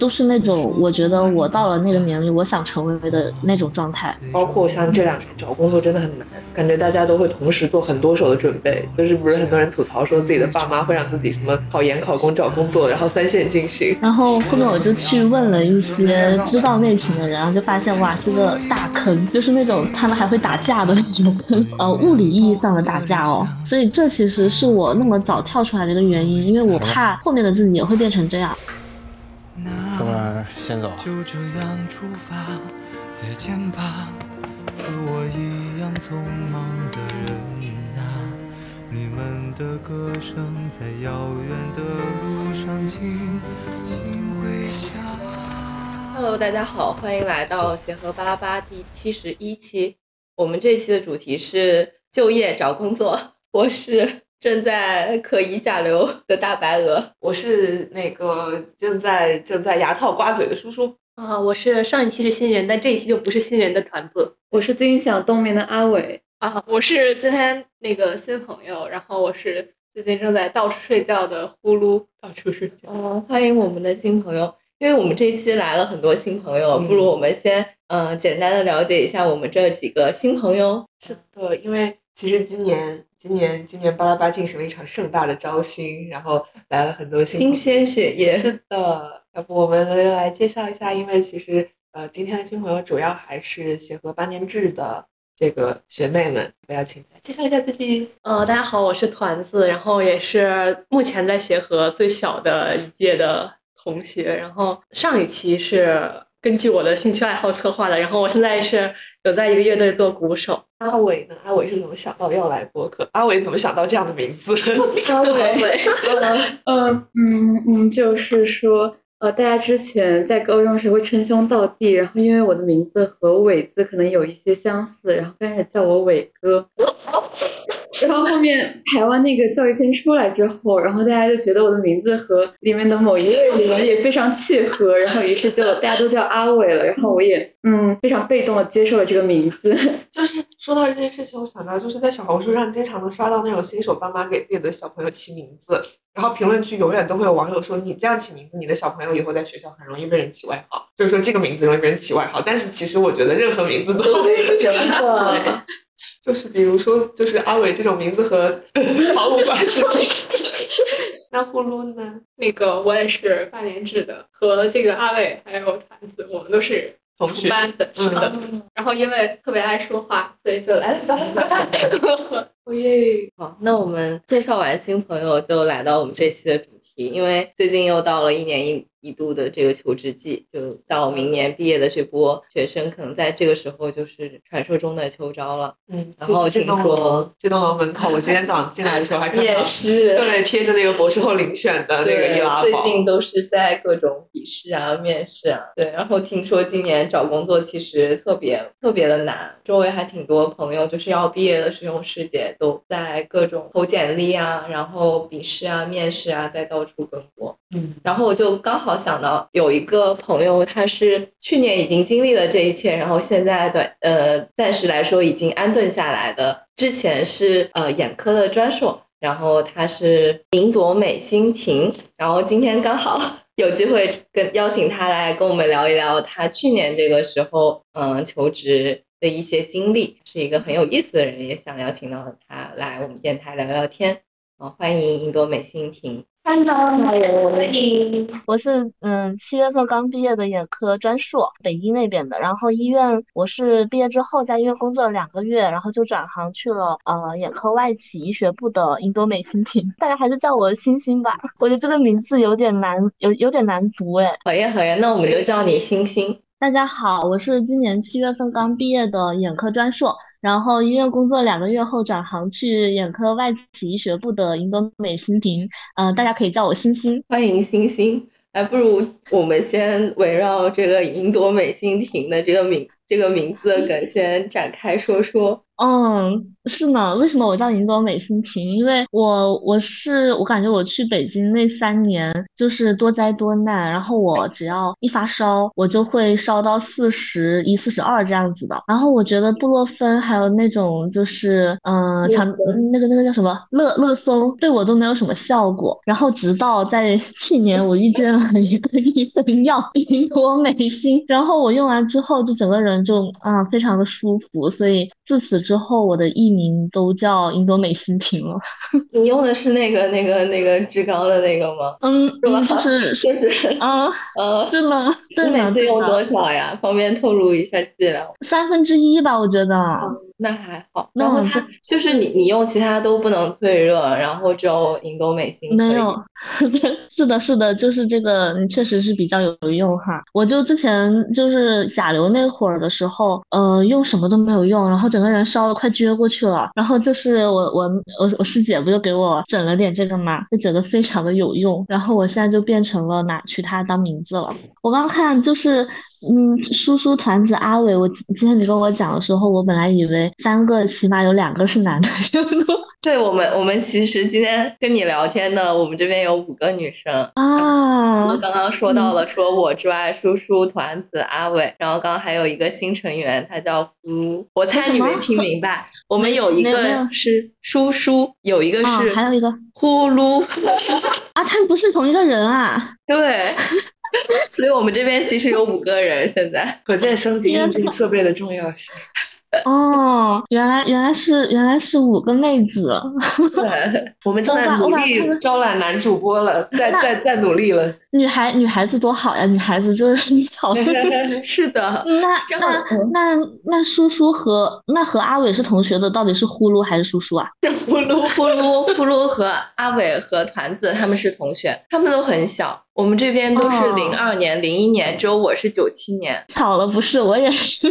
都是那种我觉得我到了那个年龄，我想成为的那种状态。包括像这两年找工作真的很难，感觉大家都会同时做很多手的准备。就是不是很多人吐槽说自己的爸妈会让自己什么考研、考公、找工作，然后三线进行。然后后面我就去问了一些知道内情的人，然后就发现哇，这个大坑，就是那种他们还会打架的那种坑，呃，物理意义上的打架哦。所以这其实是我那么早跳出来的一个原因，因为我怕后面的自己也会变成这样。哥们儿，先走。就这样出发，再见吧，和我一样匆忙的人啊。你们的歌声在遥远的路上轻轻回响。Hello，大家好，欢迎来到协和巴拉巴第七十一期。我们这期的主题是就业找工作。我是正在可疑甲流的大白鹅。我是那个正在正在牙套刮嘴的叔叔。啊，我是上一期是新人，但这一期就不是新人的团子。我是最近想冬眠的阿伟啊，我是今天那个新朋友，然后我是最近正在到处睡觉的呼噜，到处睡觉。哦，欢迎我们的新朋友，因为我们这一期来了很多新朋友，嗯不如我们先嗯、呃简单的了解一下我们这几个新朋友。是的，因为其实今年今年今年巴拉巴进行了一场盛大的招新，然后来了很多新新鲜血液是的，要不我们来介绍一下？因为其实呃，今天的新朋友主要还是协和八年制的这个学妹们，我要请介绍一下自己。呃，大家好，我是团子，然后也是目前在协和最小的一届的同学，然后上一期是根据我的兴趣爱好策划的，然后我现在是有在一个乐队做鼓手。阿伟呢？阿伟是怎么想到要来播客？阿伟怎么想到这样的名字？阿伟，嗯嗯嗯，就是说，呃，大家之前在高中时会称兄道弟，然后因为我的名字和伟字可能有一些相似，然后开始叫我伟哥。然后后面台湾那个教育片出来之后，然后大家就觉得我的名字和里面的某一位人也非常契合，然后于是就大家都叫阿伟了，然后我也嗯非常被动的接受了这个名字。就是说到这件事情，我想到就是在小红书上经常能刷到那种新手爸妈给自己的小朋友起名字，然后评论区永远都会有网友说你这样起名字，你的小朋友以后在学校很容易被人起外号，就是说这个名字容易被人起外号。但是其实我觉得任何名字都会起外号。对就是比如说，就是阿伟这种名字和 毫无关系。那呼噜呢？那个我也是半年制的，和这个阿伟还有团子，我们都是同学班的，是的。然后因为特别爱说话，所以就来了。哦耶！好，那我们介绍完新朋友，就来到我们这期的主题。因为最近又到了一年一一度的这个求职季，就到明年毕业的这波学生，可能在这个时候就是传说中的秋招了。嗯，然后这听说这栋楼门口，我今天早上进来的时候还看到面试对，贴着那个博士后遴选的那个易拉最。近都是在各种笔试啊、面试啊。对，然后听说今年找工作其实特别特别的难，周围还挺多朋友就是要毕业的师兄师姐都在各种投简历啊，然后笔试啊、面试啊，在到处奔波。嗯，然后我就刚好想到有一个朋友，他是去年已经经历了这一切，然后现在短呃暂时来说已经安顿下来的。之前是呃眼科的专硕，然后他是银朵美心婷，然后今天刚好 有机会跟邀请他来跟我们聊一聊他去年这个时候嗯、求职的一些经历，是一个很有意思的人，也想邀请到他来我们电台聊聊天。嗯、欢迎银朵美心婷。Hello，欢迎。我是嗯七月份刚毕业的眼科专硕，北医那边的。然后医院我是毕业之后在医院工作了两个月，然后就转行去了呃眼科外企医学部的英多美心婷，大家还是叫我星星吧。我觉得这个名字有点难，有有点难读哎。好呀好呀，那我们就叫你星星。大家好，我是今年七月份刚毕业的眼科专硕，然后医院工作两个月后转行去眼科外企医学部的银多美心婷，嗯、大家可以叫我星星。欢迎星星，哎，不如我们先围绕这个银朵美心婷的这个名这个名字 的梗先展开说说。嗯，是呢。为什么我叫银朵美心情？因为我我是我感觉我去北京那三年就是多灾多难，然后我只要一发烧，我就会烧到四十一、四十二这样子的。然后我觉得布洛芬还有那种就是嗯，长那个那个叫什么乐乐松，对我都没有什么效果。然后直到在 去年，我遇见了一个医生药银朵美心，然后我用完之后就整个人就啊非常的舒服，所以自此之后我的艺名都叫英多美心婷了。你用的是那个那个那个志刚的那个吗？嗯，就是 就是啊呃，是吗？对你每次用多少呀？方便透露一下剂量？三分之一吧，我觉得。那还好，然后它就是你你用其他都不能退热，然后只有银朵美心没有，是的，是的，就是这个，你确实是比较有用哈。我就之前就是甲流那会儿的时候，呃，用什么都没有用，然后整个人烧的快撅过去了。然后就是我我我我师姐不就给我整了点这个嘛，就整的非常的有用。然后我现在就变成了拿取它当名字了。我刚看就是。嗯，叔叔团子阿伟，我今天你跟我讲的时候，我本来以为三个起码有两个是男的。对我们，我们其实今天跟你聊天的，我们这边有五个女生啊。我刚刚说到了，除了我之外，叔叔团子阿伟，然后刚刚还有一个新成员，他叫呼。我猜你没听明白，我们有一个是叔叔，有一个是还有一个呼噜啊，他们不是同一个人啊？对。所以我们这边其实有五个人，现在可见升级硬件设备的重要性。哦，原来原来是原来是五个妹子，对，我们正在努力招揽男主播了，在在在努力了。女孩女孩子多好呀，女孩子就是 好。是的，那那那那叔叔和那和阿伟是同学的，到底是呼噜还是叔叔啊？呼噜呼噜呼噜和阿伟和团子他们是同学，他们都很小。我们这边都是零二年、零一年，只有我是九七年。巧了，不是我也是。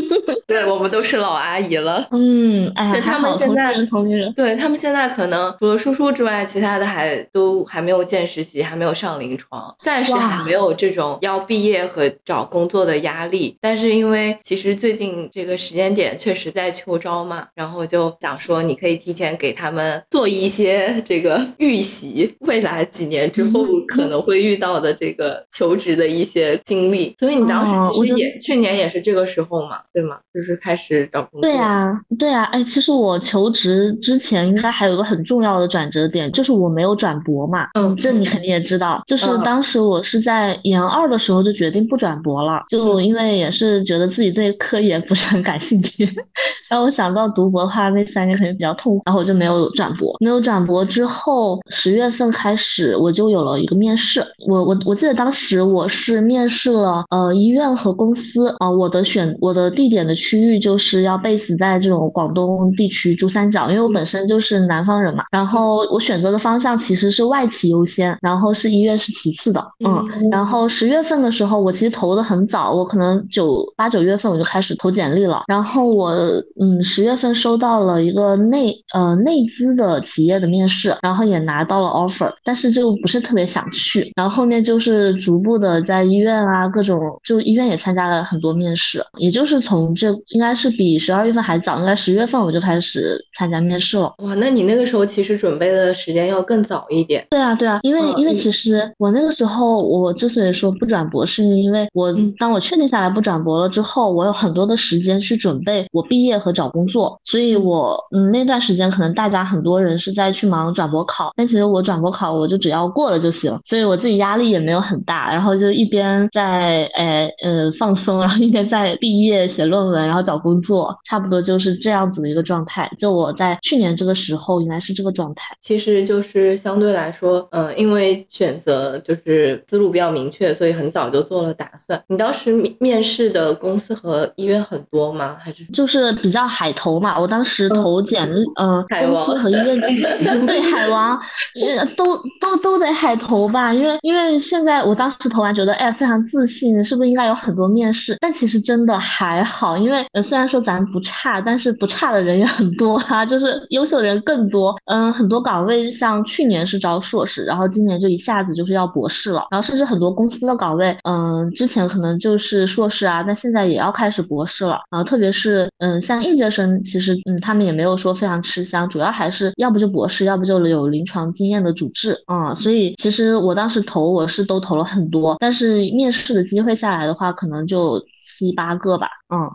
对，我们都是老阿姨了。嗯，哎呀，他们现在同龄人，对他们现在可能除了叔叔之外，其他的还都还没有见实习，还没有上临床，暂时还没有这种要毕业和找工作的压力。但是因为其实最近这个时间点确实在秋招嘛，然后就想说你可以提前给他们做一些 这个预习，未来几年之后可能会遇到的。这个求职的一些经历，所以你当时其实也去年也是这个时候嘛，对吗？就是开始找工作。对呀，对呀，哎，其实我求职之前应该还有个很重要的转折点，就是我没有转博嘛。嗯，这你肯定也知道，就是当时我是在研二的时候就决定不转博了，就因为也是觉得自己对科研不是很感兴趣。然后我想到读博的话，那三年肯定比较痛苦，然后我就没有转博。没有转博之后，十月份开始我就有了一个面试，我我。我记得当时我是面试了呃医院和公司啊，我的选我的地点的区域就是要 base 在这种广东地区珠三角，因为我本身就是南方人嘛。然后我选择的方向其实是外企优先，然后是医院是其次的。嗯，然后十月份的时候我其实投的很早，我可能九八九月份我就开始投简历了。然后我嗯十月份收到了一个内呃内资的企业的面试，然后也拿到了 offer，但是就不是特别想去。然后后面就。就是逐步的在医院啊，各种就医院也参加了很多面试，也就是从这应该是比十二月份还早，应该十月份我就开始参加面试了。哇，那你那个时候其实准备的时间要更早一点。对啊，对啊，因为因为其实我那个时候我之所以说不转博，是因为我当我确定下来不转博了之后，我有很多的时间去准备我毕业和找工作，所以我嗯那段时间可能大家很多人是在去忙转博考，但其实我转博考我就只要过了就行，所以我自己压力也没。有很大，然后就一边在诶呃放松，然后一边在毕业写论文，然后找工作，差不多就是这样子的一个状态。就我在去年这个时候，应该是这个状态。其实就是相对来说，嗯，因为选择就是思路比较明确，所以很早就做了打算。你当时面面试的公司和医院很多吗？还是就是比较海投嘛？我当时投简历，呃，公司和医院其实对海王，都都都得海投吧？因为因为现现在我当时投完觉得，哎，非常自信，是不是应该有很多面试？但其实真的还好，因为呃，虽然说咱不差，但是不差的人也很多哈，就是优秀的人更多。嗯，很多岗位像去年是招硕士，然后今年就一下子就是要博士了，然后甚至很多公司的岗位，嗯，之前可能就是硕士啊，但现在也要开始博士了。然后特别是嗯，像应届生其实嗯他们也没有说非常吃香，主要还是要不就博士，要不就有临床经验的主治啊。所以其实我当时投我是都投了很多，但是面试的机会下来的话，可能就七八个吧。嗯，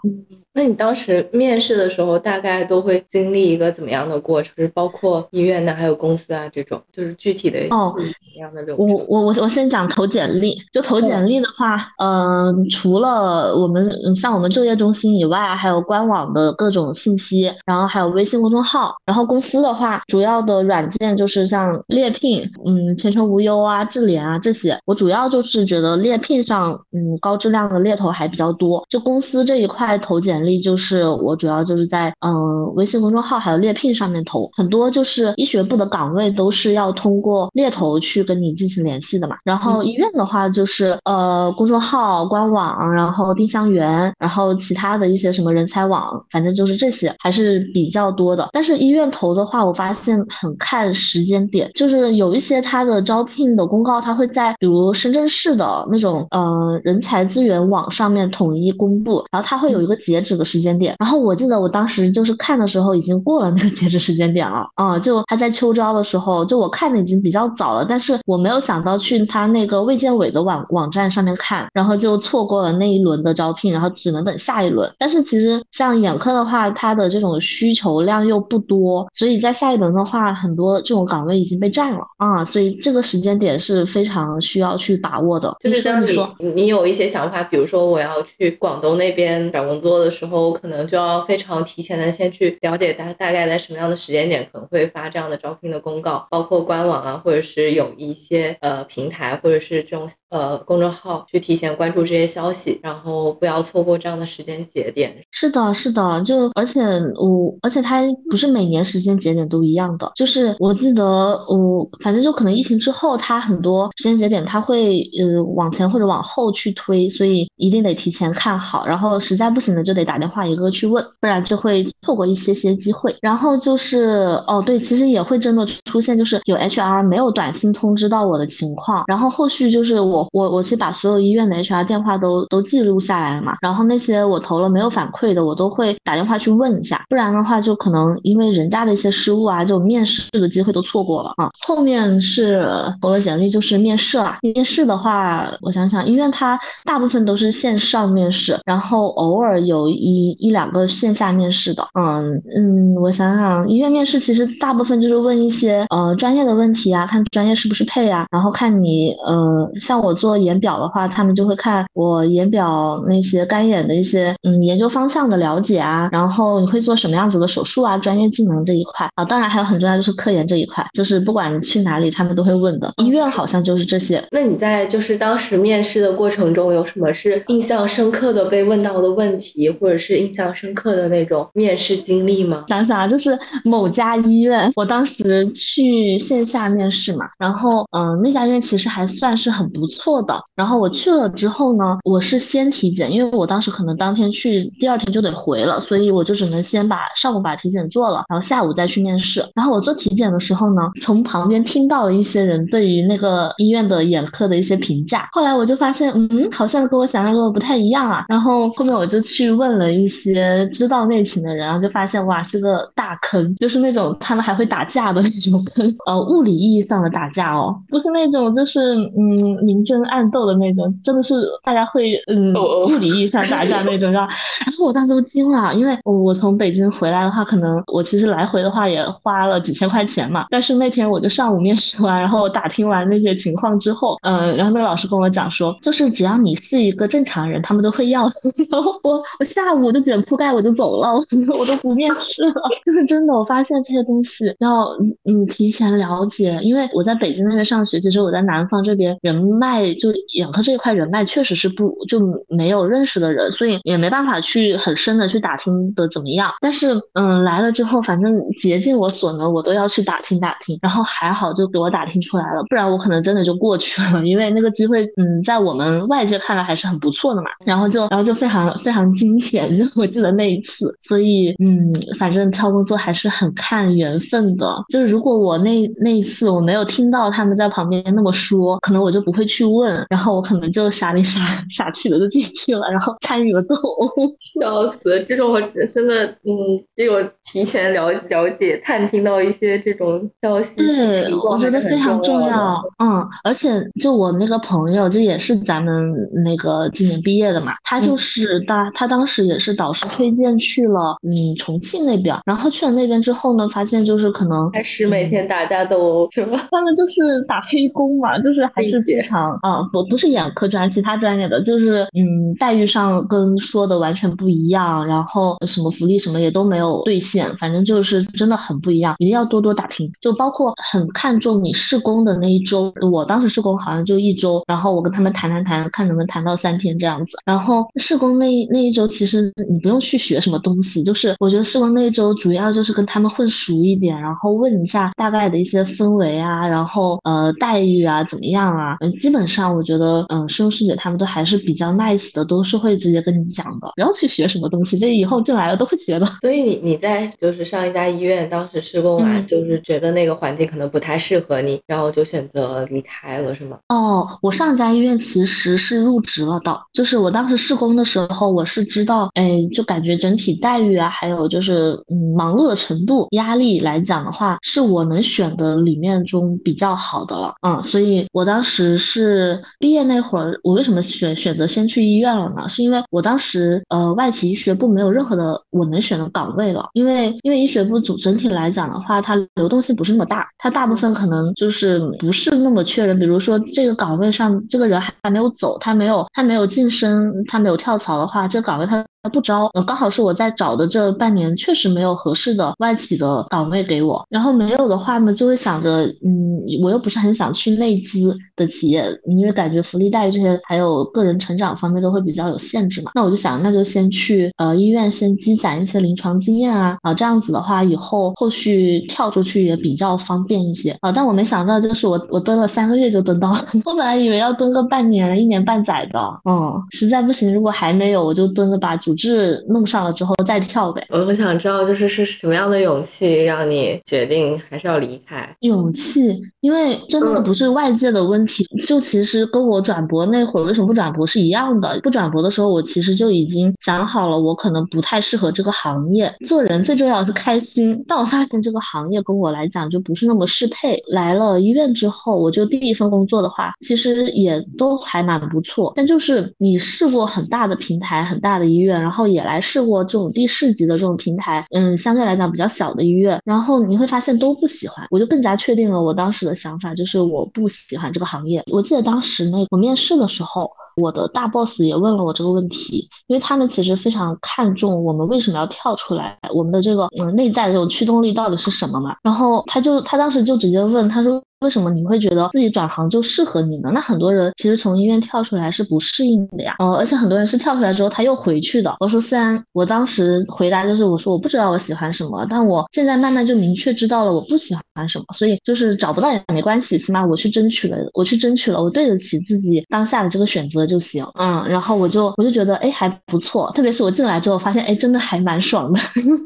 那你当时面试的时候，大概都会经历一个怎么样的过程？就是包括医院呐，还有公司啊这种，就是具体的哦什么样的流程？我我我我先讲投简历，就投简历的话，嗯、除了我们嗯像我们就业中心以外，还有官网的各种信息，然后还有微信公众号，然后公司的话，主要的软件就是像猎聘，嗯，前程无忧啊、智联啊这些。我主要就是觉得猎聘上，嗯，高质量的猎头还比较多。就公司这一块投简历，就是我主要就是在嗯微信公众号还有猎聘上面投，很多就是医学部的岗位都是要通过猎头去跟你进行联系的嘛。然后医院的话就是呃公众号、官网，然后丁香园，然后其他的一些什么人才网，反正就是这些还是比较多的。但是医院投的话，我发现很看时间点，就是有一些他的招聘的公告，它会在比如深圳市的那种呃人才资源网上面统一公布，然后它会有一个截止的时间点。然后我记得我当时就是看的时候已经过了那个截止时间点了啊、就他在秋招的时候，就我看的已经比较早了，但是我没有想到去他那个卫健委的网网站上面看，然后就错过了那一轮的招聘，然后只能等下一轮。但是其实像眼科的话，它的这种需求量又不多，所以在下一轮的话，很多这种岗位已经被占了啊，所以这个时间点是非常需要去把握的。就是当你你说你有一些想法，比如说我要去广东那边找工作的时候，然后我可能就要非常提前的先去了解大大概在什么样的时间点可能会发这样的招聘的公告，包括官网啊，或者是有一些呃平台或者是这种呃公众号去提前关注这些消息，然后不要错过这样的时间节点。是的，是的，就而且我，而且它不是每年时间节点都一样的，就是我记得我反正就可能疫情之后，它很多时间节点它会呃往前或者往后去推，所以一定得提前看好，然后实在不行的就得打打电话一个个去问，不然就会错过一些些机会。然后就是哦对，其实也会真的出现就是有 HR 没有短信通知到我的情况，然后后续就是我我我是把所有医院的 HR 电话都都记录下来了嘛，然后那些我投了没有反馈的，我都会打电话去问一下，不然的话就可能因为人家的一些失误啊，就面试的机会都错过了啊。后面是投了简历就是面试了，面试的话，我想想，医院它大部分都是线上面试，然后偶尔有一一两个线下面试的，嗯嗯，我想想，医院面试其实大部分就是问一些呃专业的问题啊，看专业是不是配啊，然后看你呃，像我做眼表的话，他们就会看我眼表那些干眼的一些嗯研究方向的了解啊，然后你会做什么样子的手术啊，专业技能这一块啊，当然还有很重要就是科研这一块，就是不管去哪里，他们都会问的。医院好像就是这些。那你在就是当时面试的过程中，有什么是印象深刻的被问到的问题，或者是印象深刻的那种面试经历吗？想想啊，就是某家医院，我当时去线下面试嘛，然后嗯、那家医院其实还算是很不错的。然后我去了之后呢，我是先体检，因为我当时可能当天去，第二天就得回了，所以我就只能先把上午把体检做了，然后下午再去面试。然后我做体检的时候呢，从旁边听到了一些人对于那个医院的眼科的一些评价，后来我就发现，嗯，好像跟我想象中的不太一样啊。然后后面我就去问了一些知道内情的人，然后就发现哇，这个大坑，就是那种他们还会打架的那种坑，呃，物理意义上的打架哦，不是那种就是嗯明争暗斗的那种，真的是大家会嗯物理意义上打架那种，是吧？然后我当时都惊了，因为我我从北京回来的话，可能我其实来回的话也花了几千块钱嘛，但是那天我就上午面试完，然后我打听完那些情况之后，嗯、然后那个老师跟我讲说，就是只要你是一个正常人，他们都会要。然后我我下午我就卷铺盖我就走了，我我都不面 试了。就是真的，我发现这些东西要嗯嗯提前了解，因为我在北京那边上学，其实我在南方这边人脉就眼科这一块人脉确实是不就没有认识的人，所以也没办法去很深的去打听的怎么样。但是嗯来了之后，反正竭尽我所能，我都要去打听打听，然后还好就给我打听出来了，不然我可能真的就过去了，因为那个机会嗯在我们外界看来还是很不错的嘛。然后就然后就非常常非常惊险，就我记得那一次。所以，嗯，反正挑工作还是很看缘分的。就是如果我那那一次我没有听到他们在旁边那么说，可能我就不会去问，然后我可能就傻里傻 傻气的就进去了，然后参与了斗殴。笑死！这种我真的，嗯，这种提前了了解、探听到一些这种消息，对，我觉得非常重要。嗯，而且就我那个朋友，就也是咱们那个今年毕业的嘛，他就是当他当时也是导师推荐去了，嗯，重庆那边，然后去了那边之后呢，发现就是可能开始每天打架斗殴是吗？他们就是打黑工嘛，就是还是非常啊，不不是眼科专其他专业的，就是嗯，待遇上跟说的完全不一样，然后什么福利什么也都没有兑现，反正就是真的很不一样，一定要多多打听，就包括很看重你试工的那一周，我当时试工好像就一周，然后我跟他们谈谈谈，看能不能谈到三天这样子，然后试工那那一周其实你不用去学什么东西，就是我觉得试工那一周主要就是跟他们混熟一点，然后问一下大概的一些氛围啊，然后呃待遇啊怎么样啊，基本上我觉得嗯师兄师姐他们都还是比较 nice 的，都是会直接跟你讲的，不要去学什么东西，这以后进来了都会学的。所以你你在就是上一家医院当时施工完，就是觉得那个环境可能不太适合你，然后就选择离开了，是吗？哦，我上一家医院其实是入职了的，就是我当时施工的时候，我是知道，哎，就感觉整体待遇啊，还有就是嗯忙碌的程度、压力来讲的话，是我能选的里面中比较好的了，嗯，所以我当时是毕业那会儿，我为什么选选择先去医院了呢？是因为我当时呃外企医学部没有任何的我能选的岗位了，因为因为医学部组整体来讲的话，它流动性不是那么大，它大部分可能就是不是那么缺人，比如说这个岗位上这个人还没有走，他没有他没有晋升，他没有跳槽的话，这个岗位他。他不招，刚好是我在找的这半年，确实没有合适的外企的岗位给我。然后没有的话呢，就会想着，嗯，我又不是很想去内资的企业，因为感觉福利待遇这些还有个人成长方面都会比较有限制嘛。那我就想，那就先去呃医院先积攒一些临床经验啊，啊这样子的话，以后后续跳出去也比较方便一些啊。但我没想到，就是我我蹲了三个月就蹲到了，我本来以为要蹲个半年、一年半载的，嗯，实在不行，如果还没有，我就蹲着把主。是弄上了之后再跳呗。我很想知道，就是是什么样的勇气让你决定还是要离开？勇气，因为真的不是外界的问题，就其实跟我转博那会儿为什么不转博是一样的。不转博的时候，我其实就已经想好了，我可能不太适合这个行业。做人最重要的是开心，但我发现这个行业跟我来讲就不是那么适配。来了医院之后，我就第一份工作的话，其实也都还蛮不错。但就是你试过很大的平台、很大的医院。然后也来试过这种地市级的这种平台，嗯，相对来讲比较小的医院，然后你会发现都不喜欢，我就更加确定了我当时的想法，就是我不喜欢这个行业。我记得当时那我面试的时候，我的大 boss 也问了我这个问题，因为他们其实非常看重我们为什么要跳出来，我们的这个嗯内在的这种驱动力到底是什么嘛。然后他就他当时就直接问他说。为什么你会觉得自己转行就适合你呢？那很多人其实从医院跳出来是不适应的呀。呃，而且很多人是跳出来之后他又回去的。我说，虽然我当时回答就是我说我不知道我喜欢什么，但我现在慢慢就明确知道了我不喜欢什么。所以就是找不到也没关系，起码我去争取了，我去争取了，我对得起自己当下的这个选择就行。嗯，然后我就我就觉得哎还不错，特别是我进来之后发现哎真的还蛮爽的。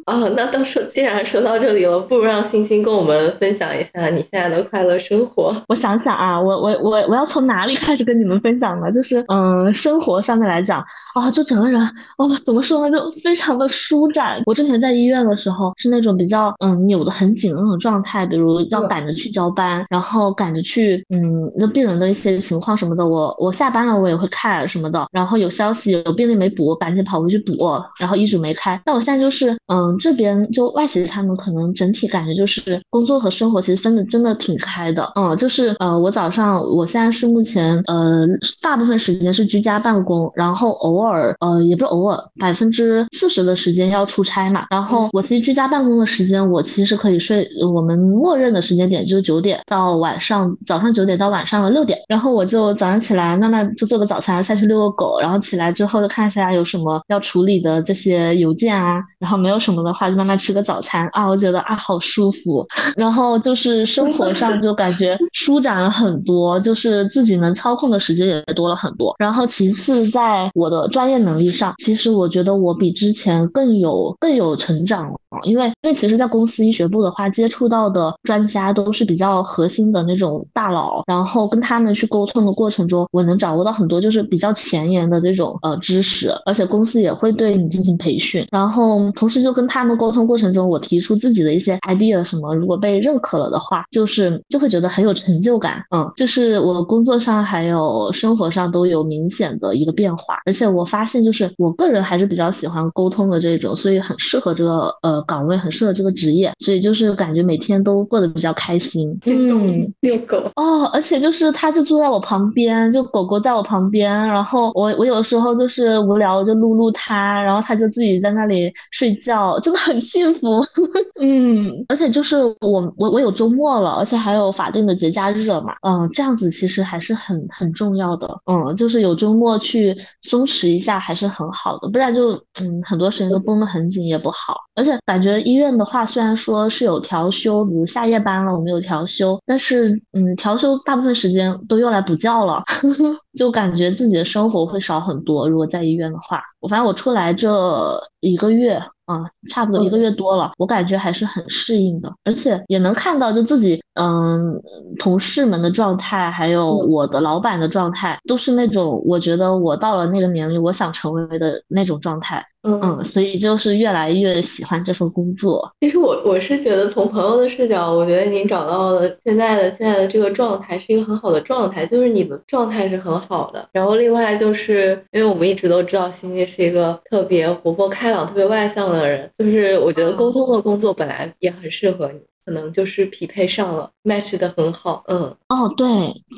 啊，那到时候既然说到这里了，不如让星星跟我们分享一下你现在的快乐。生活，我想想啊，我我我我要从哪里开始跟你们分享呢？就是嗯，生活上面来讲啊，就整个人哦，怎么说呢，就非常的舒展。我之前在医院的时候是那种比较嗯扭的很紧的那种状态，比如要赶着去交班，然后赶着去嗯那病人的一些情况什么的，我我下班了我也会看什么的，然后有消息有病例没补，赶紧跑回去补，然后医嘱没开。那我现在就是嗯这边就外企他们可能整体感觉就是工作和生活其实分的真的挺开的。嗯，就是呃，我早上我现在是目前呃，大部分时间是居家办公，然后偶尔呃，也不是偶尔，百分之四十的时间要出差嘛。然后我其实居家办公的时间，我其实可以睡，我们目默认的时间点就是九点到晚上早上九点到晚上的六点，然后我就早上起来慢慢就做个早餐，下去遛个狗，然后起来之后就看一下有什么要处理的这些邮件啊，然后没有什么的话就慢慢吃个早餐。啊，我觉得啊好舒服，然后就是生活上就感觉舒展了很多，就是自己能操控的时间也多了很多，然后其次在我的专业能力上，其实我觉得我比之前更有更有成长了了。因为因为其实，在公司医学部的话，接触到的专家都是比较核心的那种大佬，然后跟他们去沟通的过程中，我能掌握到很多就是比较前沿的这种呃知识，而且公司也会对你进行培训，然后同时就跟他们沟通过程中，我提出自己的一些 idea 什么，如果被认可了的话，就是就会觉得很有成就感，嗯，就是我工作上还有生活上都有明显的一个变化，而且我发现就是我个人还是比较喜欢沟通的这种，所以很适合这个呃。岗位很适合这个职业，所以就是感觉每天都过得比较开心。嗯，遛狗哦，而且就是它就坐在我旁边，就狗狗在我旁边，然后我我有时候就是无聊就撸撸它，然后它就自己在那里睡觉，真的很幸福。嗯，而且就是我我我有周末了，而且还有法定的节假日了嘛，嗯，这样子其实还是很很重要的。嗯，就是有周末去松弛一下还是很好的，不然就嗯很多时间都绷得很紧也不好，而且感觉医院的话，虽然说是有调休，比如下夜班了，我们有调休，但是，嗯，调休大部分时间都用来补觉了，就感觉自己的生活会少很多。如果在医院的话，我反正我出来这一个月。啊，差不多一个月多了，我感觉还是很适应的，而且也能看到就自己，嗯，同事们的状态，还有我的老板的状态，都是那种我觉得我到了那个年龄，我想成为的那种状态。嗯，所以就是越来越喜欢这份工作。其实我我是觉得，从朋友的视角，我觉得你找到了现在的现在的这个状态是一个很好的状态，就是你的状态是很好的。然后另外就是因为我们一直都知道欣欣是一个特别活泼开朗、特别外向的人，就是我觉得沟通的工作本来也很适合你。可能就是匹配上了，match 的很好，嗯，哦，对，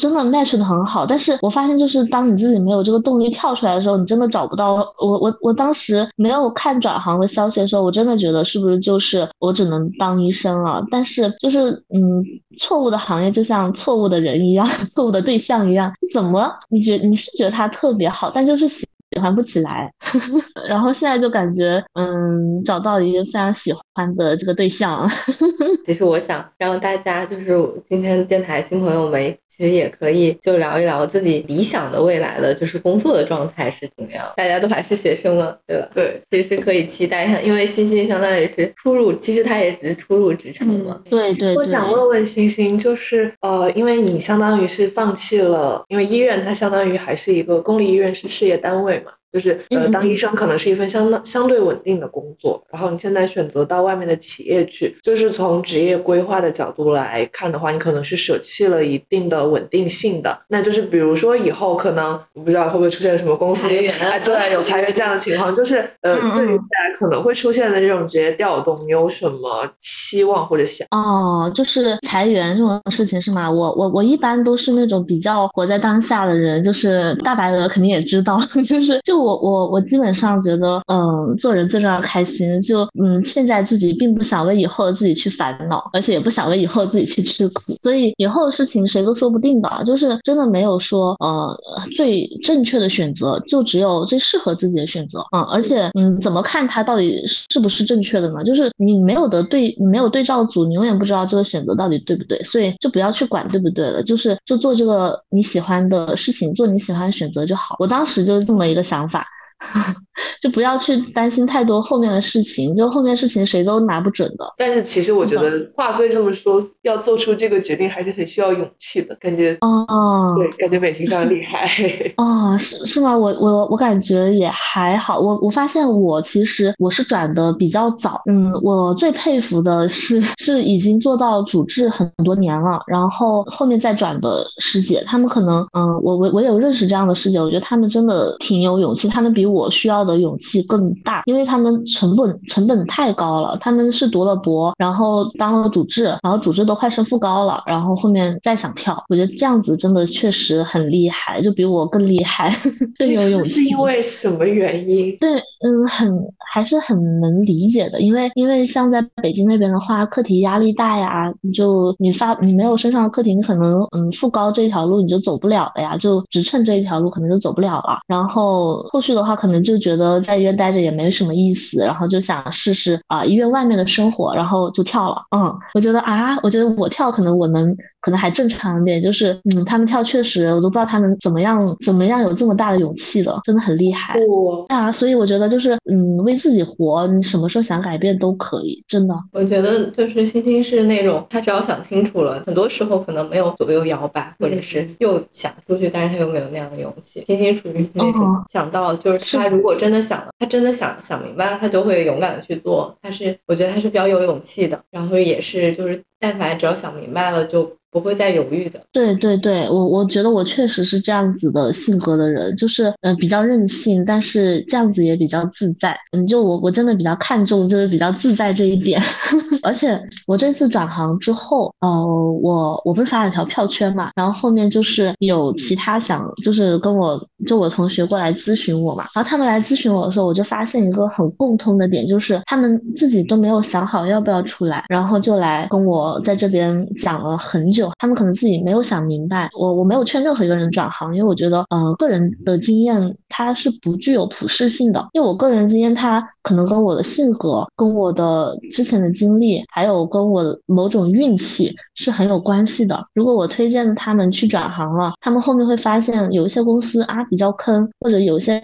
真的 match 的很好。但是我发现，就是当你自己没有这个动力跳出来的时候，你真的找不到。我我我当时没有看转行的消息的时候，我真的觉得是不是就是我只能当医生了？但是就是嗯，错误的行业就像错误的人一样，错误的对象一样，怎么你觉你是觉得他特别好，但就是喜。欢不起来，然后现在就感觉，嗯，找到一个非常喜欢的这个对象。其实我想让大家，就是今天电台新朋友们，其实也可以就聊一聊自己理想的未来的就是工作的状态是怎么样。大家都还是学生嘛，对吧？对，其实可以期待一下，因为欣欣相当于是初入，其实他也只是初入职场嘛。对对。我想问问欣欣，就是呃，因为你相当于是放弃了，因为医院它相当于还是一个公立医院，是事业单位嘛。就是呃，当医生可能是一份相当相对稳定的工作，然后你现在选择到外面的企业去，就是从职业规划的角度来看的话，你可能是舍弃了一定的稳定性的。那就是比如说以后可能我不知道会不会出现什么公司哎，对，有裁员这样的情况，就是呃，对于未来可能会出现的这种职业调动，你有什么期望或者想？哦，就是裁员这种事情是吗？我我我一般都是那种比较活在当下的人，就是大白鹅肯定也知道，就是就。我我我基本上觉得，嗯，做人最重要开心。就嗯，现在自己并不想为以后的自己去烦恼，而且也不想为以后自己去吃苦。所以以后的事情谁都说不定的，就是真的没有说呃最正确的选择，就只有最适合自己的选择。嗯，而且嗯，怎么看它到底是不是正确的呢？就是你没有的对，你没有对照组，你永远不知道这个选择到底对不对。所以就不要去管对不对了，就是就做这个你喜欢的事情，做你喜欢的选择就好。我当时就是这么一个想法。法。就不要去担心太多后面的事情，就后面事情谁都拿不准的。但是其实我觉得话虽这么说，要做出这个决定还是很需要勇气的。感觉哦，对，感觉美婷非常厉害。哦，是是吗？我我我感觉也还好。我我发现我其实我是转的比较早。嗯，我最佩服的是是已经做到主治很多年了，然后后面再转的师姐，他们可能嗯，我我我有认识这样的师姐，我觉得他们真的挺有勇气，他们比我需要的。勇气更大，因为他们成本成本太高了。他们是读了博，然后当了主治，然后主治都快升副高了，然后后面再想跳，我觉得这样子真的确实很厉害，就比我更厉害，更有勇气。是因为什么原因？对，嗯，很还是很能理解的，因为因为像在北京那边的话，课题压力大呀，你就你发你没有身上的课题，你可能嗯副高这条路你就走不了了呀，就职称这一条路可能就走不了了。然后后续的话，可能就觉得在医院待着也没什么意思，然后就想试试啊医院外面的生活，然后就跳了。嗯，我觉得啊，我觉得我跳可能我能。可能还正常一点，就是嗯，他们跳确实，我都不知道他们怎么样怎么样有这么大的勇气的，真的很厉害。啊，所以我觉得就是嗯，为自己活，你什么时候想改变都可以，真的。我觉得就是星星是那种，他只要想清楚了，很多时候可能没有左右摇摆，或者是又想出去，但是他又没有那样的勇气。星星属于那种想到，就是他如果真的想了，他真的想想明白了，他就会勇敢的去做。他是我觉得他是比较有勇气的，然后也是就是但凡只要想明白了就。不会再犹豫的。对对对，我我觉得我确实是这样子的性格的人，就是嗯比较任性，但是这样子也比较自在。嗯，就我我真的比较看重就是比较自在这一点。而且我这次转行之后，呃，我我不是发了条票圈嘛，然后后面就是有其他想就是跟我就我同学过来咨询我嘛，然后他们来咨询我的时候，我就发现一个很共通的点，就是他们自己都没有想好要不要出来，然后就来跟我在这边讲了很久。他们可能自己没有想明白，我我没有劝任何一个人转行，因为我觉得，呃，个人的经验它是不具有普适性的，因为我个人经验它可能跟我的性格、跟我的之前的经历，还有跟我某种运气是很有关系的。如果我推荐他们去转行了，他们后面会发现有一些公司啊比较坑，或者有一些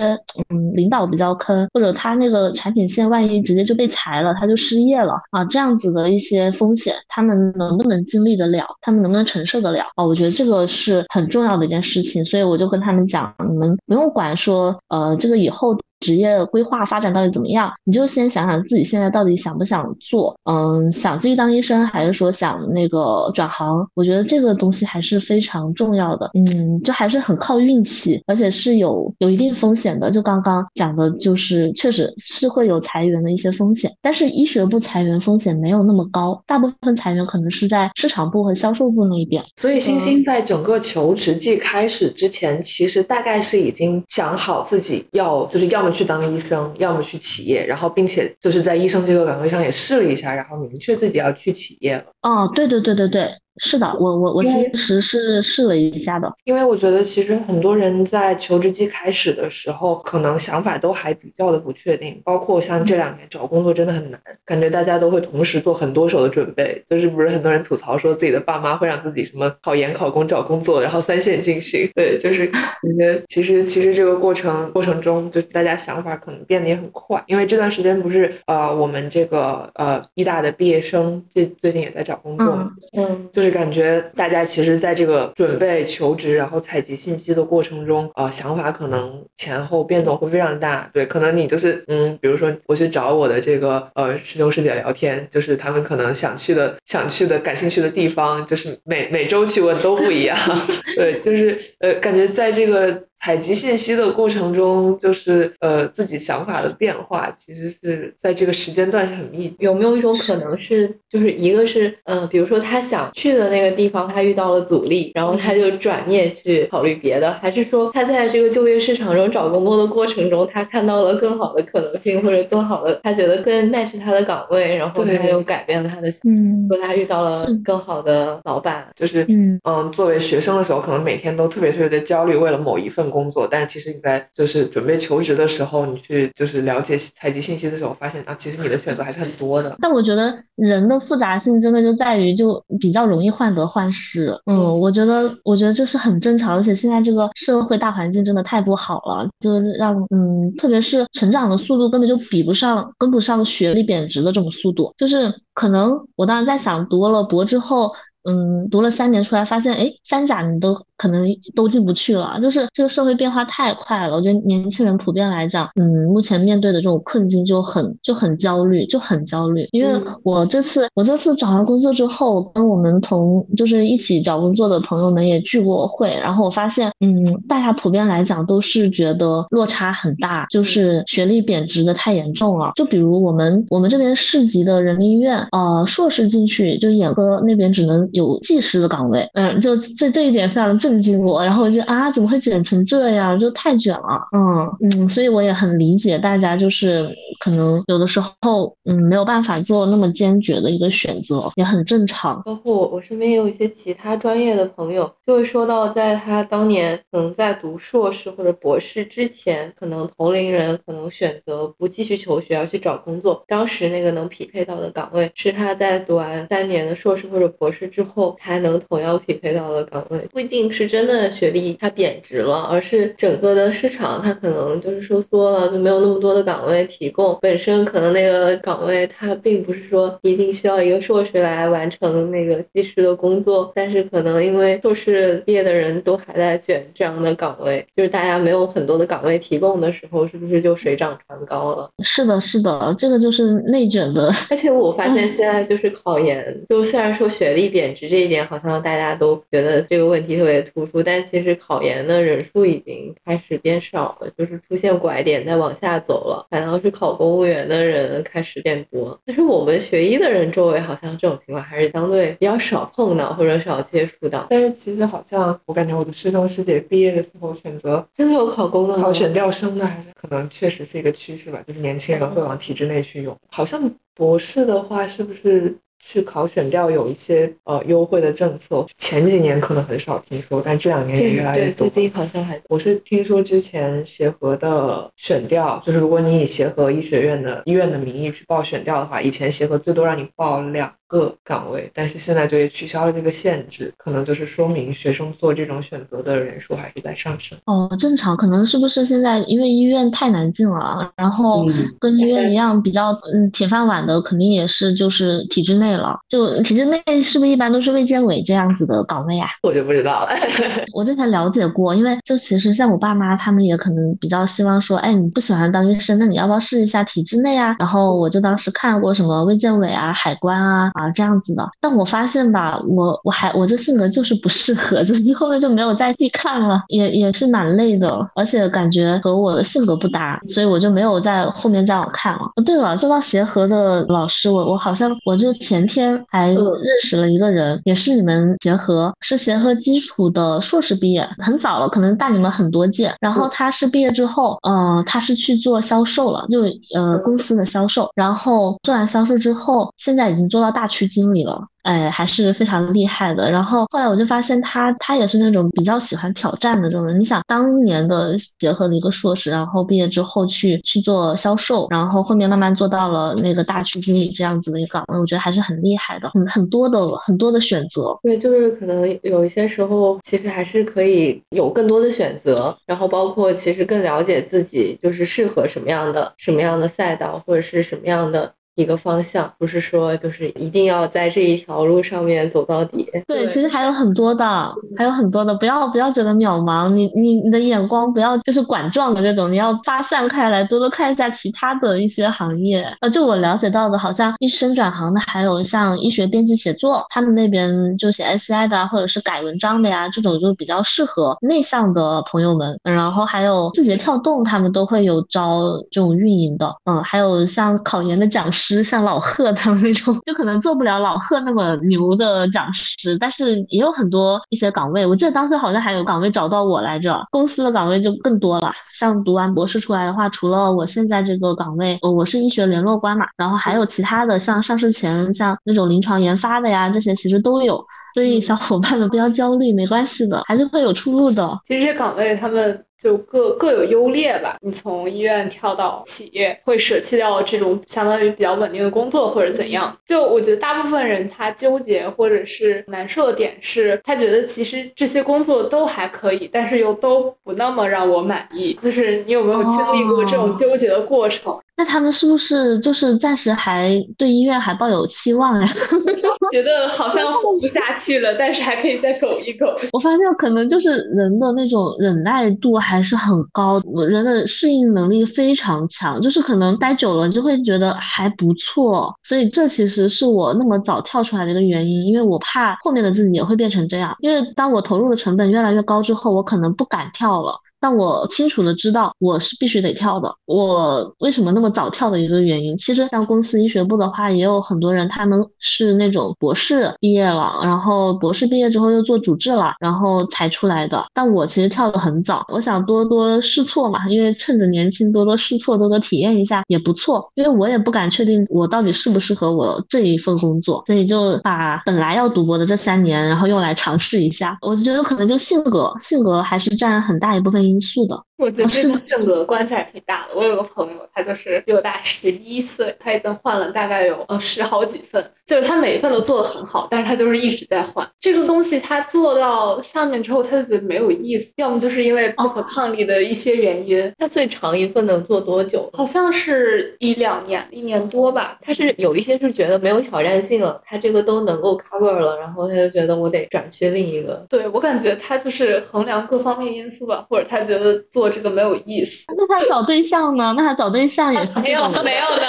嗯领导比较坑，或者他那个产品线万一直接就被裁了，他就失业了啊，这样子的一些风险，他们能不能经历得了？他们。能不能承受得了啊？我觉得这个是很重要的一件事情，所以我就跟他们讲，你们不用管说，呃，这个以后。职业规划发展到底怎么样？你就先想想自己现在到底想不想做，嗯，想继续当医生，还是说想那个转行？我觉得这个东西还是非常重要的，嗯，就还是很靠运气，而且是有有一定风险的。就刚刚讲的，就是确实是会有裁员的一些风险，但是医学部裁员风险没有那么高，大部分裁员可能是在市场部和销售部那一边。所以星星在整个求职季开始之前，其实大概是已经想好自己要就是要。去当医生，要么去企业，然后并且就是在医生这个岗位上也试了一下，然后明确自己要去企业了。哦，对对对对对。是的，我我我其实是试了一下的，因为我觉得其实很多人在求职季开始的时候，可能想法都还比较的不确定，包括像这两年找工作真的很难，感觉大家都会同时做很多手的准备，就是不是很多人吐槽说自己的爸妈会让自己什么考研考公找工作，然后三线进行，对，就是感觉其实其实这个过程过程中，就是大家想法可能变得也很快，因为这段时间不是呃我们这个呃医大的毕业生最最近也在找工作嘛，嗯，就是。感觉大家其实在这个准备求职，然后采集信息的过程中，呃，想法可能前后变动会非常大。对，可能你就是，嗯，比如说我去找我的这个呃师兄师姐聊天，就是他们可能想去的、想去的、感兴趣的地方，就是每每周去问都不一样。对，就是呃，感觉在这个。采集信息的过程中，就是呃自己想法的变化，其实是在这个时间段是很密集。有没有一种可能是，就是一个是，嗯，比如说他想去的那个地方，他遇到了阻力，然后他就转念去考虑别的，还是说他在这个就业市场中找工作的过程中，他看到了更好的可能性，或者更好的，他觉得更 match 他的岗位，然后他又改变了他的，嗯，说他遇到了更好的老板，就是嗯嗯，作为学生的时候，可能每天都特别特别的焦虑，为了某一份。工作，但是其实你在就是准备求职的时候，你去就是了解采集信息的时候，发现啊，其实你的选择还是很多的。但我觉得人的复杂性真的就在于就比较容易患得患失。嗯，我觉得我觉得这是很正常，而且现在这个社会大环境真的太不好了，就是让嗯，特别是成长的速度根本就比不上跟不上学历贬值的这种速度。就是可能我当时在想，读了博之后。嗯，读了三年出来，发现哎，三甲你都可能都进不去了。就是这个社会变化太快了，我觉得年轻人普遍来讲，嗯，目前面对的这种困境就很就很焦虑，就很焦虑。因为我这次我这次找完工作之后，跟我们同就是一起找工作的朋友们也聚过会，然后我发现，嗯，大家普遍来讲都是觉得落差很大，就是学历贬值的太严重了。就比如我们我们这边市级的人民医院，呃，硕士进去就眼科那边只能有技师的岗位，嗯，就这这一点非常震惊我。然后我就啊，怎么会卷成这样？就太卷了，嗯嗯，所以我也很理解大家，就是可能有的时候，嗯，没有办法做那么坚决的一个选择，也很正常。包括我我身边也有一些其他专业的朋友，就会说到，在他当年可能在读硕士或者博士之前，可能同龄人可能选择不继续求学而去找工作，当时那个能匹配到的岗位，是他在读完三年的硕士或者博士之后才能同样匹配到的岗位，不一定是真的学历它贬值了，而是整个的市场它可能就是收缩了，就没有那么多的岗位提供，本身可能那个岗位它并不是说一定需要一个硕士来完成那个技师的工作，但是可能因为硕士毕业的人都还在卷这样的岗位，就是大家没有很多的岗位提供的时候，是不是就水涨船高了？是的，是的，这个就是内卷的。而且我发现现在就是考研，就虽然说学历贬值这一点好像大家都觉得这个问题特别突出，但其实考研的人数已经开始变少了，就是出现拐点在往下走了，反倒是考公务员的人开始变多。但是我们学医的人周围好像这种情况还是相对比较少碰到或者少接触到。但是其实好像我感觉我的师兄师姐毕业的时候选择真的有考公的吗考选调生的，还是可能确实是一个趋势吧，就是年轻人会往体制内去涌。好像博士的话，是不是去考选调有一些呃优惠的政策？前几年可能很少听说，但这两年也越来越，多最。近好像还我是听说之前协和的选调，就是如果你以协和医学院的医院的名义去报选调的话，以前协和最多让你报两个岗位，但是现在就也取消了这个限制，可能就是说明学生做这种选择的人数还是在上升。哦，正常，可能是不是现在因为医院太难进了，然后嗯跟医院一样比较嗯铁饭碗的，肯定也是就是体制内了。就体制内是不是一般都是卫健委这样子的岗位啊？我就不知道了。我之前了解过，因为就其实像我爸妈他们也可能比较希望说，哎，你不喜欢当医生，那你要不要试一下体制内啊？然后我就当时看过什么卫健委啊、海关啊啊这样子的，但我发现吧，我我还我这性格就是不适合，就是后面就没有再去看了，也也是蛮累的，而且感觉和我的性格不搭，所以我就没有在后面再往看了。哦，对了，说到协和的老师，我我好像我就前天还认识了一个人，也是你们协和，是协和基础的硕士毕业，很早了，可能大你们很多届。然后他是毕业之后，呃，他是去做销售了，就呃公司的销售，然后做完销售之后，现在已经做到大区经理了。哎，还是非常厉害的。然后后来我就发现他，他也是那种比较喜欢挑战的这种人。你想，当年的协和的一个硕士，然后毕业之后去去做销售，然后后面慢慢做到了那个大区经理这样子的一个岗位，我觉得还是很厉害的，很很多的很多的选择。对，就是可能有一些时候，其实还是可以有更多的选择，然后包括其实更了解自己，就是适合什么样的什么样的赛道，或者是什么样的一个方向，不是说就是一定要在这一条路上面走到底。对，其实还有很多的，还有很多的，不要不要觉得渺茫，你你你的眼光不要就是管状的这种，你要发散开来，多多看一下其他的一些行业。呃，就我了解到的，好像医生转行的，还有像医学编辑写作，他们那边就写 SCI 的啊，或者是改文章的呀，这种就比较适合内向的朋友们。然后还有字节跳动，他们都会有招这种运营的，嗯，还有像考研的讲师，像老贺他们那种，就可能做不了老贺那么牛的讲师，但是也有很多一些岗位，我记得当时好像还有岗位找到我来着，公司的岗位就更多了。像读完博士出来的话，除了我现在这个岗位，呃，我是医学联络官嘛，然后还有其他的，像上市前像那种临床研发的呀，这些其实都有。所以小伙伴们不要焦虑，没关系的，还是会有出路的。其实这些岗位他们就各各有优劣吧。你从医院跳到企业，会舍弃掉这种相当于比较稳定的工作，或者怎样？就我觉得大部分人他纠结或者是难受的点是，他觉得其实这些工作都还可以，但是又都不那么让我满意。就是你有没有经历过这种纠结的过程？那他们是不是就是暂时还对医院还抱有期望呀？觉得好像活不下去了，但是还可以再苟一苟。我发现可能就是人的那种忍耐度还是很高，我人的适应能力非常强，就是可能待久了就会觉得还不错。所以这其实是我那么早跳出来的一个原因，因为我怕后面的自己也会变成这样。因为当我投入的成本越来越高之后，我可能不敢跳了。但我清楚的知道我是必须得跳的。我为什么那么早跳的一个原因，其实像公司医学部的话，也有很多人他们是那种博士毕业了，然后博士毕业之后又做主治了，然后才出来的。但我其实跳的很早，我想多多试错嘛，因为趁着年轻多多试错，多多体验一下也不错。因为我也不敢确定我到底适不适合我这一份工作，所以就把本来要读博的这三年，然后用来尝试一下。我就觉得可能就性格，性格还是占很大一部分因。素的，我觉得这个 性格关系还挺大的。我有个朋友，他就是比我大十一岁，他已经换了大概有呃十好几份，就是他每一份都做得很好，但是他就是一直在换这个东西。他做到上面之后，他就觉得没有意思，要么就是因为不可抗力的一些原因。他最长一份能做多久？好像是一两年，一年多吧。他是有一些是觉得没有挑战性了，他这个都能够 cover 了，然后他就觉得我得转去另一个。对我感觉他就是衡量各方面因素吧，或者他。觉得做这个没有意思，那他找对象呢？那他找对象也是没有没有的，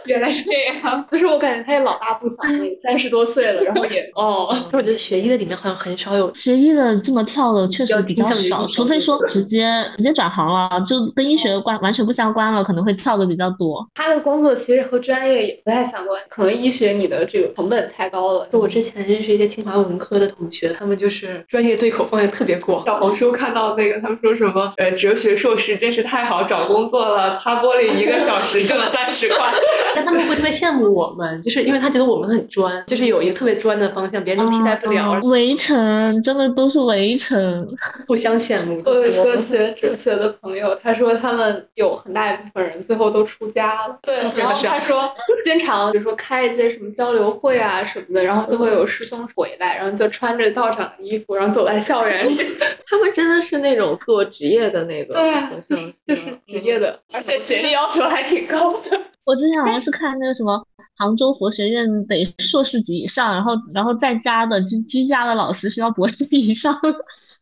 原来是这样。就是我感觉他也老大不小了，三十多岁了，然后也哦。我觉得学医的里面好像很少有学医的这么跳的，确实比较少，除非说直接直接转行了，就跟医学关完全不相关了，可能会跳的比较多。他的工作其实和专业也不太相关，可能医学你的这个成本太高了。就我之前认识一些清华文科的同学，他们就是专业对口方向特别广。小红书看到那个他们。说什么？呃，哲学硕士真是太好找工作了，擦玻璃一个小时挣了三十块。但他们会特别羡慕我们，就是因为他觉得我们很专，就是有一个特别专的方向，别人都替代不了。围城真的都是围城，互相羡慕。我有一个学哲学的朋友，他说他们有很大一部分人最后都出家了。对，然后他说经常比如说开一些什么交流会啊什么的，然后就会有师兄回来，然后就穿着道场的衣服，然后走在校园里。他们真的是那种。做职业的那个，对，就是就是职业的，而且学历要求还挺高的。我之前好像是看那个什么杭州佛学院得硕士级以上，然后然后在家的居居家的老师需要博士 以上。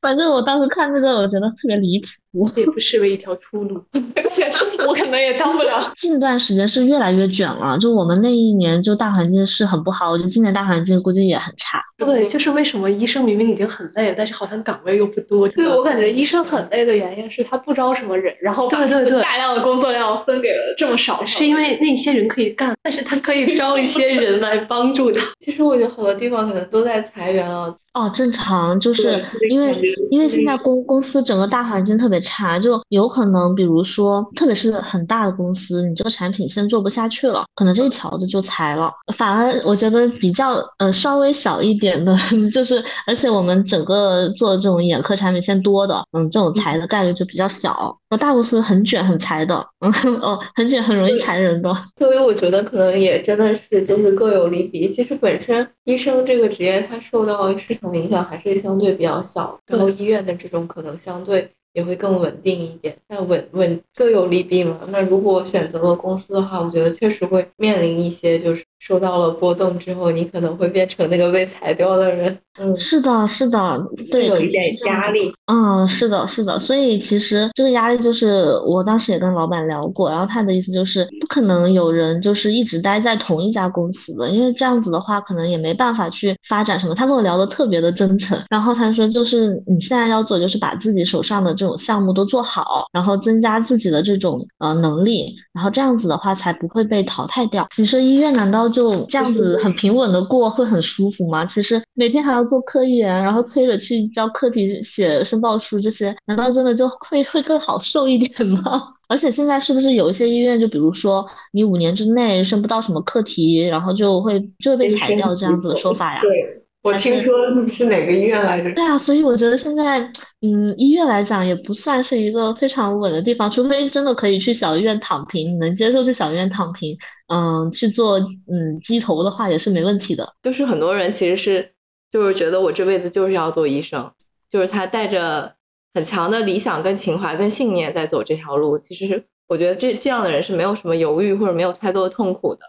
反正我当时看这个，我觉得特别离谱，也不失为一条出路。确实，我可能也当不了。近段时间是越来越卷了，就我们那一年就大环境是很不好，我觉得今年大环境估计也很差。对，就是为什么医生明明已经很累了，但是好像岗位又不多。对我感觉医生很累的原因是他不招什么人，然后对对对，大量的工作量分给了这么少，是因为那些人可以干，但是他可以招一些人来帮助他。其实我觉得好多地方可能都在裁员啊。哦，正常，就是因为因为现在公公司整个大环境特别差，就有可能，比如说，特别是很大的公司，你这个产品线做不下去了，可能这一条的就裁了。反而我觉得比较呃稍微小一点的，就是而且我们整个做这种眼科产品线多的，嗯，这种裁的概率就比较小。那大公司很卷很裁的，嗯 哦，很卷很容易裁人的。所以我觉得可能也真的是就是各有利弊。其实本身医生这个职业，它受到市场影响还是相对比较小，然后医院的这种可能相对也会更稳定一点。但稳稳各有利弊嘛。那如果选择了公司的话，我觉得确实会面临一些就是。受到了波动之后，你可能会变成那个被裁掉的人。嗯，是的，是的，对，有一点压力。嗯，是的，是的。所以其实这个压力就是我当时也跟老板聊过，然后他的意思就是不可能有人就是一直待在同一家公司的，因为这样子的话可能也没办法去发展什么。他跟我聊的特别的真诚，然后他说就是你现在要做就是把自己手上的这种项目都做好，然后增加自己的这种呃能力，然后这样子的话才不会被淘汰掉。你说医院难道？就这样子很平稳的过会很舒服吗？其实每天还要做科研，然后催着去交课题、写申报书这些，难道真的就会会更好受一点吗？而且现在是不是有一些医院，就比如说你五年之内申不到什么课题，然后就会就会被裁掉这样子的说法呀？对，我听说是哪个医院来着？对啊，所以我觉得现在，嗯，医院来讲也不算是一个非常稳的地方，除非真的可以去小医院躺平，你能接受去小医院躺平，嗯，去做嗯鸡头的话也是没问题的。就是很多人其实是就是觉得我这辈子就是要做医生，就是他带着很强的理想、跟情怀、跟信念在走这条路。其实我觉得这这样的人是没有什么犹豫或者没有太多的痛苦的。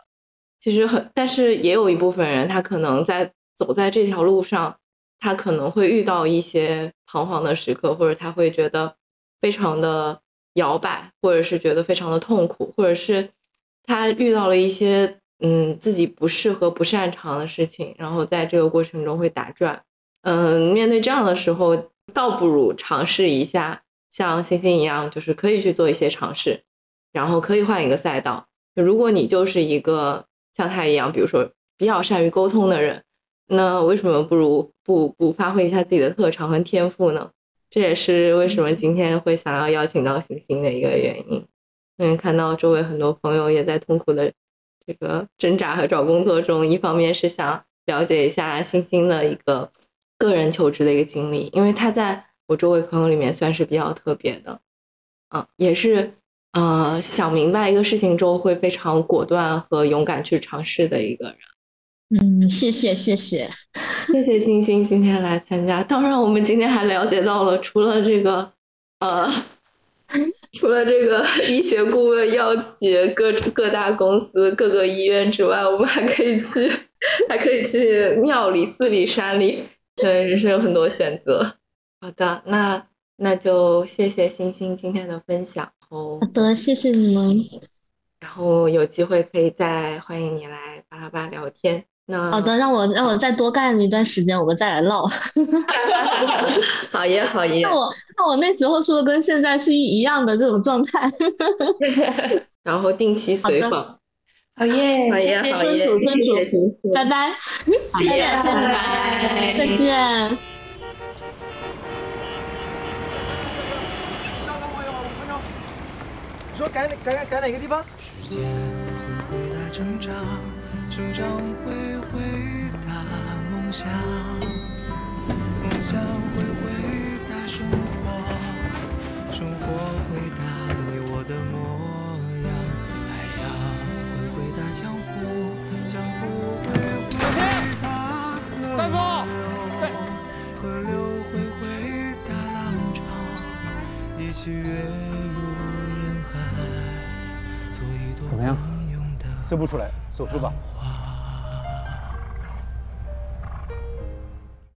其实很，但是也有一部分人，他可能在。走在这条路上，他可能会遇到一些彷徨的时刻，或者他会觉得非常的摇摆，或者是觉得非常的痛苦，或者是他遇到了一些嗯自己不适合、不擅长的事情，然后在这个过程中会打转。嗯，面对这样的时候，倒不如尝试一下像星星一样，就是可以去做一些尝试，然后可以换一个赛道。如果你就是一个像他一样，比如说比较善于沟通的人。那为什么不如不不发挥一下自己的特长和天赋呢？这也是为什么今天会想要邀请到星星的一个原因。因为看到周围很多朋友也在痛苦的这个挣扎和找工作中，一方面是想了解一下星星的一个个人求职的一个经历，因为他在我周围朋友里面算是比较特别的，嗯，也是呃想明白一个事情之后会非常果断和勇敢去尝试的一个人。嗯，谢谢谢谢 谢谢星星今天来参加。当然，我们今天还了解到了，除了这个呃，除了这个 医学顾问、药企、各各大公司、各个医院之外，我们还可以去，还可以去庙里、寺里、山里，对，人生有很多选择。好的，那那就谢谢星星今天的分享。哦好的，谢谢你们。然后有机会可以再欢迎你来巴拉巴聊天。好的，让我让我再多干一段时间，我们再来唠。好耶，好耶。那我那我那时候说的跟现在是一一样的这种状态。然后定期随访。好耶，好耶，好耶，谢谢，拜拜。好耶，拜拜，再见。说改哪改改哪个地方？想，梦想会回答生活，生活回答你我的模样，海洋会回答江湖，江湖会回答河流，河流会回答浪潮，一起跃入人海，做一朵怎么样？射不出来，手术吧。